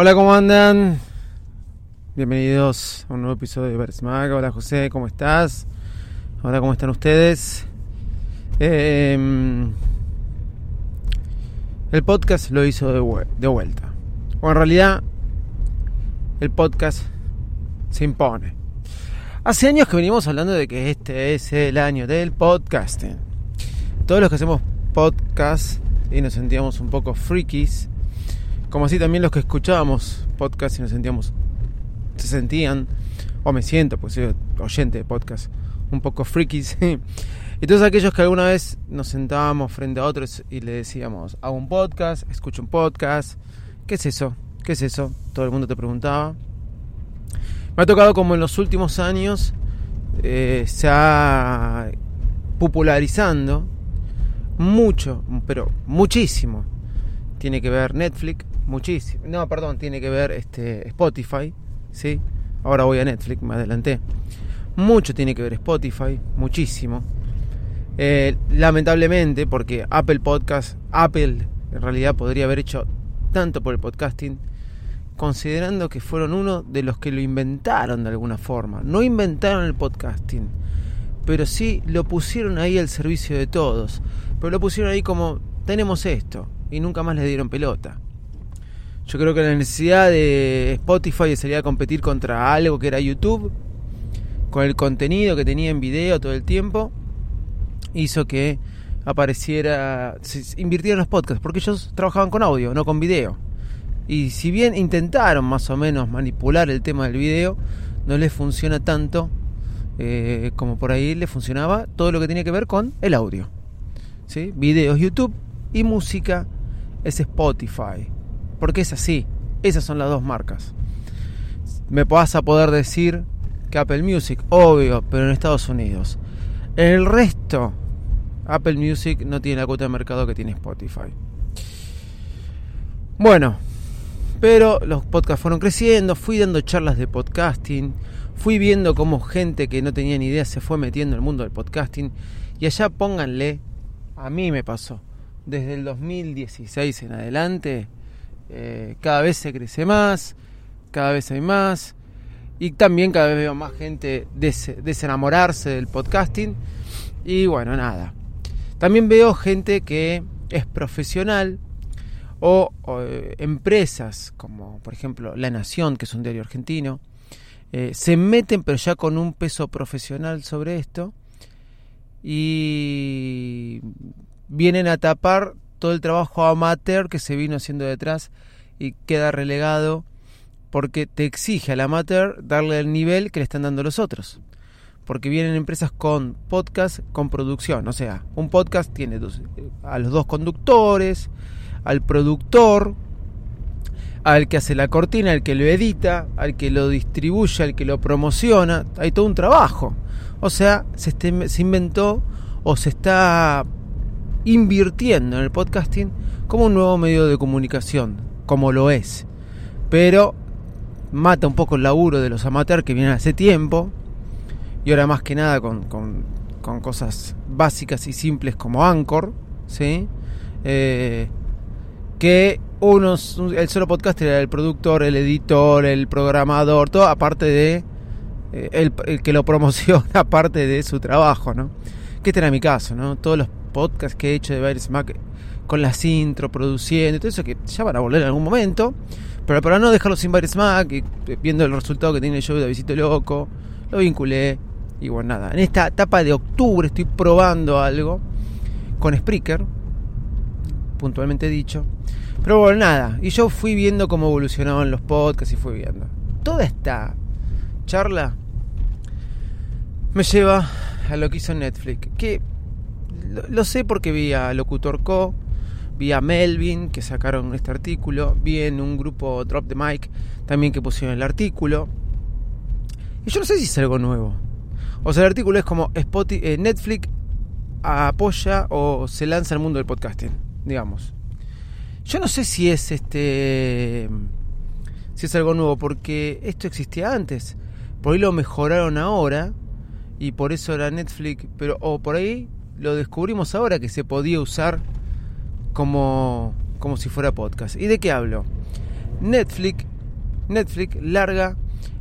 Hola, ¿cómo andan? Bienvenidos a un nuevo episodio de Versmag. Hola José, ¿cómo estás? Hola, ¿cómo están ustedes? Eh, el podcast lo hizo de, de vuelta. O en realidad, el podcast se impone. Hace años que venimos hablando de que este es el año del podcasting. Todos los que hacemos podcast y nos sentíamos un poco frikis, como así también los que escuchábamos podcast y nos sentíamos, se sentían, o me siento, pues soy oyente de podcast, un poco frikis. y todos aquellos que alguna vez nos sentábamos frente a otros y le decíamos, hago un podcast, escucho un podcast, ¿qué es eso? ¿Qué es eso? Todo el mundo te preguntaba. Me ha tocado como en los últimos años eh, se ha popularizando mucho, pero muchísimo. Tiene que ver Netflix, muchísimo. No, perdón, tiene que ver este Spotify, ¿sí? Ahora voy a Netflix, me adelanté. Mucho tiene que ver Spotify, muchísimo. Eh, lamentablemente, porque Apple Podcast, Apple en realidad podría haber hecho tanto por el podcasting, considerando que fueron uno de los que lo inventaron de alguna forma. No inventaron el podcasting, pero sí lo pusieron ahí al servicio de todos. Pero lo pusieron ahí como, tenemos esto, y nunca más le dieron pelota. Yo creo que la necesidad de Spotify de salir a competir contra algo que era YouTube, con el contenido que tenía en video todo el tiempo, hizo que apareciera, se invirtieran los podcasts, porque ellos trabajaban con audio, no con video. Y si bien intentaron más o menos manipular el tema del video, no les funciona tanto eh, como por ahí les funcionaba todo lo que tenía que ver con el audio. ¿Sí? Videos YouTube y música es Spotify. Porque es así. Esas son las dos marcas. Me vas a poder decir que Apple Music, obvio, pero en Estados Unidos. En el resto, Apple Music no tiene la cuota de mercado que tiene Spotify. Bueno, pero los podcasts fueron creciendo, fui dando charlas de podcasting, fui viendo cómo gente que no tenía ni idea se fue metiendo en el mundo del podcasting. Y allá pónganle, a mí me pasó, desde el 2016 en adelante, eh, cada vez se crece más, cada vez hay más. Y también cada vez veo más gente des desenamorarse del podcasting. Y bueno, nada. También veo gente que es profesional o, o eh, empresas como por ejemplo La Nación, que es un diario argentino, eh, se meten pero ya con un peso profesional sobre esto y vienen a tapar todo el trabajo amateur que se vino haciendo detrás y queda relegado porque te exige al amateur darle el nivel que le están dando los otros. Porque vienen empresas con podcast, con producción. O sea, un podcast tiene dos, a los dos conductores, al productor, al que hace la cortina, al que lo edita, al que lo distribuye, al que lo promociona. Hay todo un trabajo. O sea, se, este, se inventó o se está invirtiendo en el podcasting como un nuevo medio de comunicación, como lo es. Pero mata un poco el laburo de los amateurs que vienen hace tiempo y ahora más que nada con, con, cosas básicas y simples como Anchor, ¿sí? Eh, que unos, el solo podcaster era el productor, el editor, el programador, todo aparte de eh, el, el, que lo promociona, aparte de su trabajo, ¿no? Que este era mi caso, ¿no? Todos los podcasts que he hecho de Virus Mac con las intro, produciendo y todo eso que ya van a volver en algún momento. Pero para no dejarlo sin Virus Mac, y, viendo el resultado que tiene el show de Visito Loco, lo vinculé. Y bueno, nada. En esta etapa de octubre estoy probando algo con Spreaker, puntualmente dicho. Pero bueno, nada. Y yo fui viendo cómo evolucionaban los podcasts y fui viendo. Toda esta charla me lleva a lo que hizo Netflix. Que lo, sé porque vi a Locutor Co. vi a Melvin que sacaron este artículo, vi en un grupo Drop the Mic también que pusieron el artículo. Y yo no sé si es algo nuevo. O sea, el artículo es como Spotify, eh, Netflix apoya o se lanza al mundo del podcasting, digamos. Yo no sé si es este si es algo nuevo porque esto existía antes. Por ahí lo mejoraron ahora y por eso era Netflix, pero o por ahí lo descubrimos ahora que se podía usar como como si fuera podcast. ¿Y de qué hablo? Netflix Netflix larga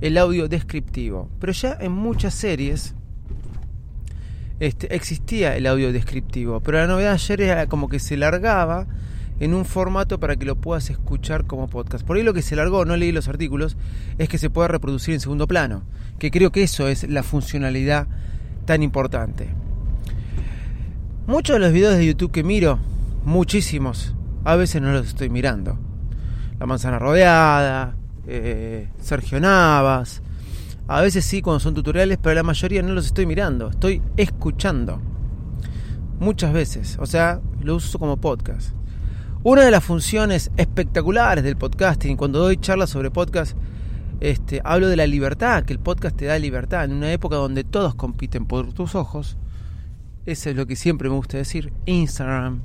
el audio descriptivo, pero ya en muchas series este, existía el audio descriptivo, pero la novedad ayer era como que se largaba en un formato para que lo puedas escuchar como podcast. Por ahí lo que se largó, no leí los artículos, es que se puede reproducir en segundo plano, que creo que eso es la funcionalidad tan importante. Muchos de los videos de YouTube que miro, muchísimos, a veces no los estoy mirando. La manzana rodeada, eh, Sergio Navas, a veces sí cuando son tutoriales, pero la mayoría no los estoy mirando, estoy escuchando. Muchas veces, o sea, lo uso como podcast. Una de las funciones espectaculares del podcasting, cuando doy charlas sobre podcast, este, hablo de la libertad, que el podcast te da libertad en una época donde todos compiten por tus ojos. Eso es lo que siempre me gusta decir. Instagram,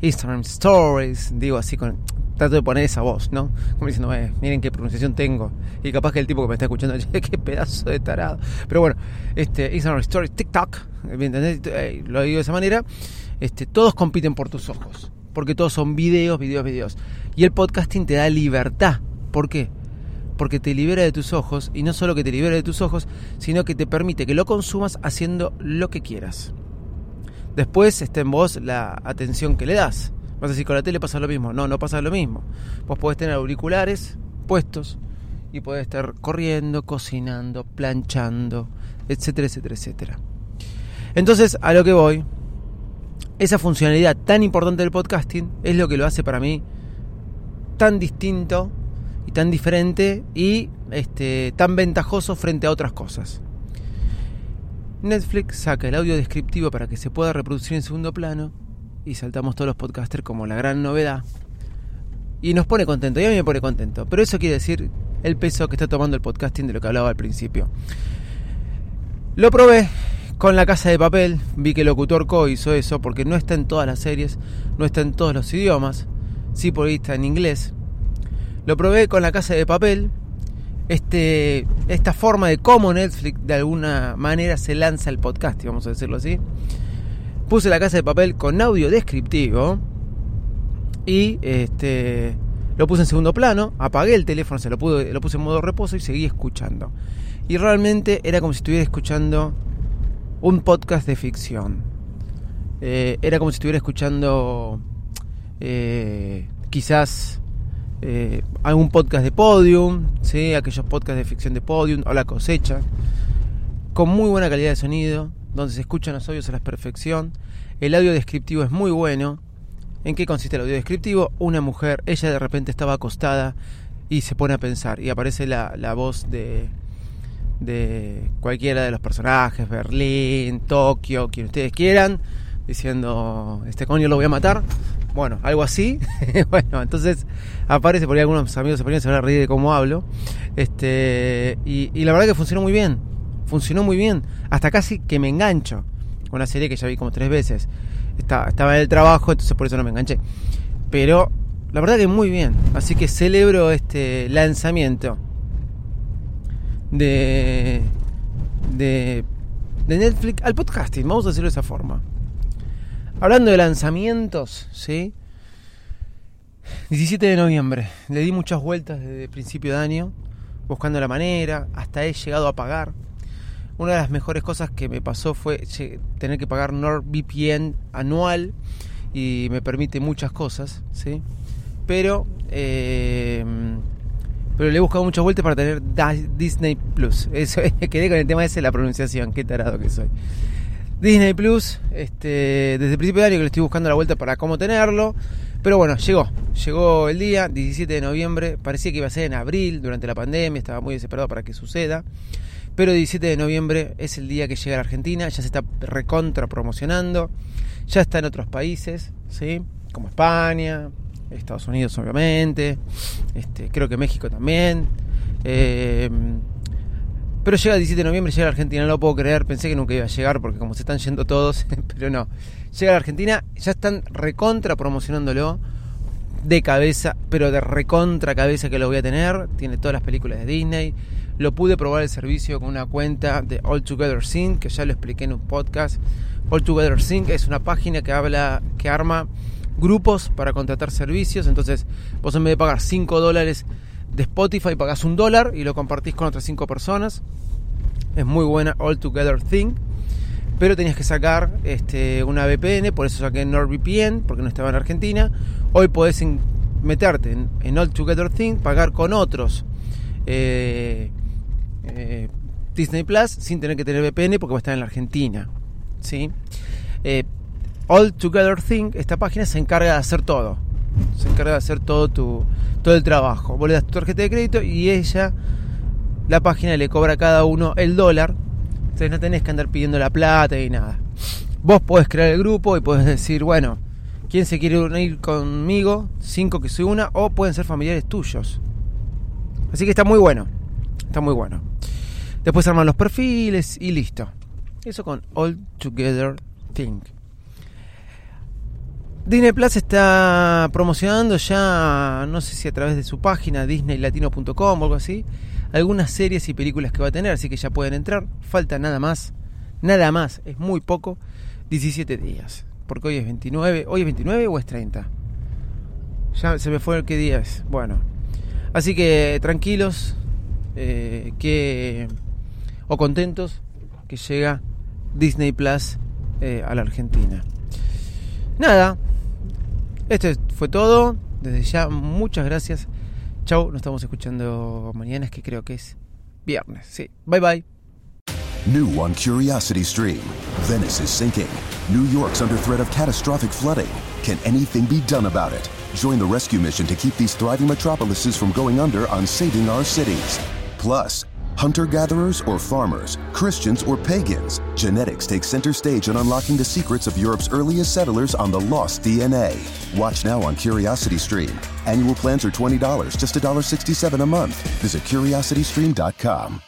Instagram Stories, digo así con trato de poner esa voz, ¿no? Como diciendo, eh, miren qué pronunciación tengo. Y capaz que el tipo que me está escuchando, qué pedazo de tarado. Pero bueno, este, Instagram Stories, TikTok, ¿me entendés? Eh, lo digo de esa manera. Este, todos compiten por tus ojos porque todos son videos, videos, videos. Y el podcasting te da libertad. ¿Por qué? Porque te libera de tus ojos, y no solo que te libera de tus ojos, sino que te permite que lo consumas haciendo lo que quieras. Después está en vos la atención que le das. Vas a decir, con la tele pasa lo mismo. No, no pasa lo mismo. Vos podés tener auriculares puestos y podés estar corriendo, cocinando, planchando, etcétera, etcétera, etcétera. Entonces, a lo que voy esa funcionalidad tan importante del podcasting es lo que lo hace para mí tan distinto y tan diferente y este, tan ventajoso frente a otras cosas. Netflix saca el audio descriptivo para que se pueda reproducir en segundo plano y saltamos todos los podcasters como la gran novedad. Y nos pone contento, y a mí me pone contento. Pero eso quiere decir el peso que está tomando el podcasting de lo que hablaba al principio. Lo probé, con La Casa de Papel vi que Locutor Co hizo eso porque no está en todas las series, no está en todos los idiomas, sí por ahí está en inglés. Lo probé con La Casa de Papel, este, esta forma de cómo Netflix de alguna manera se lanza el podcast, vamos a decirlo así. Puse La Casa de Papel con audio descriptivo y este, lo puse en segundo plano, apagué el teléfono, se lo, pude, lo puse en modo reposo y seguí escuchando. Y realmente era como si estuviera escuchando un podcast de ficción. Eh, era como si estuviera escuchando eh, quizás eh, algún podcast de Podium, ¿sí? aquellos podcasts de ficción de Podium o La Cosecha, con muy buena calidad de sonido, donde se escuchan los audios a la perfección. El audio descriptivo es muy bueno. ¿En qué consiste el audio descriptivo? Una mujer, ella de repente estaba acostada y se pone a pensar y aparece la, la voz de, de cualquiera de los personajes, Berlín, Tokio, quien ustedes quieran, diciendo, este coño lo voy a matar. Bueno, algo así. bueno, entonces aparece por ahí algunos amigos se ponían a reír de cómo hablo. Este, y, la verdad que funcionó muy bien. Funcionó muy bien. Hasta casi que me engancho. Con una serie que ya vi como tres veces. estaba en el trabajo, entonces por eso no me enganché. Pero la verdad que muy bien. Así que celebro este lanzamiento de, de, de Netflix al podcasting, vamos a decirlo de esa forma. Hablando de lanzamientos, ¿sí? 17 de noviembre, le di muchas vueltas desde principio de año, buscando la manera, hasta he llegado a pagar. Una de las mejores cosas que me pasó fue tener que pagar NordVPN anual y me permite muchas cosas, ¿sí? Pero eh, pero le he buscado muchas vueltas para tener Disney Plus. Eso, quedé con el tema ese la pronunciación, qué tarado que soy. Disney Plus, este, desde el principio de año que le estoy buscando la vuelta para cómo tenerlo. Pero bueno, llegó. Llegó el día, 17 de noviembre. Parecía que iba a ser en abril, durante la pandemia. Estaba muy desesperado para que suceda. Pero 17 de noviembre es el día que llega a la Argentina. Ya se está recontra promocionando. Ya está en otros países. ¿sí? como España, Estados Unidos obviamente, este, creo que México también. Eh, pero llega el 17 de noviembre, llega a Argentina, no lo puedo creer, pensé que nunca iba a llegar porque como se están yendo todos, pero no. Llega a Argentina, ya están recontra promocionándolo de cabeza, pero de recontra cabeza que lo voy a tener. Tiene todas las películas de Disney. Lo pude probar el servicio con una cuenta de All Together Sync, que ya lo expliqué en un podcast. All Together Sync es una página que habla, que arma grupos para contratar servicios. Entonces, vos en vez de pagar 5 dólares de Spotify pagás un dólar y lo compartís con otras 5 personas. Es muy buena All Together Thing. Pero tenías que sacar este, una VPN, por eso saqué NordVPN, porque no estaba en Argentina. Hoy podés meterte en, All Together Thing, pagar con otros eh, eh, Disney Plus sin tener que tener VPN porque va a estar en la Argentina. ¿sí? Eh, All Together Thing, esta página se encarga de hacer todo. Se encarga de hacer todo tu, todo el trabajo. Vos le das tu tarjeta de crédito y ella, la página le cobra a cada uno el dólar. Entonces no tenés que andar pidiendo la plata y nada. Vos podés crear el grupo y podés decir, bueno, ¿quién se quiere unir conmigo? Cinco que soy una, o pueden ser familiares tuyos. Así que está muy bueno. Está muy bueno. Después arman los perfiles y listo. Eso con All Together Think. Disney Plus está promocionando ya, no sé si a través de su página disneylatino.com o algo así, algunas series y películas que va a tener, así que ya pueden entrar. Falta nada más, nada más, es muy poco, 17 días. Porque hoy es 29, ¿hoy es 29 o es 30? Ya se me fue qué día es. Bueno, así que tranquilos, eh, que o contentos que llega Disney Plus eh, a la Argentina. Nada, esto fue todo. Desde ya, muchas gracias. Chau, nos estamos escuchando mañana, es que creo que es viernes. Sí, bye bye. New on Curiosity Stream. Venice is sinking. New York's under threat of catastrophic flooding. Can anything be done about it? Join the rescue mission to keep these thriving metropolises from going under on saving our cities. Plus, Hunter gatherers or farmers, Christians or pagans, genetics takes center stage in unlocking the secrets of Europe's earliest settlers on the lost DNA. Watch now on Curiosity Stream. Annual plans are $20, just $1.67 a month. Visit curiositystream.com.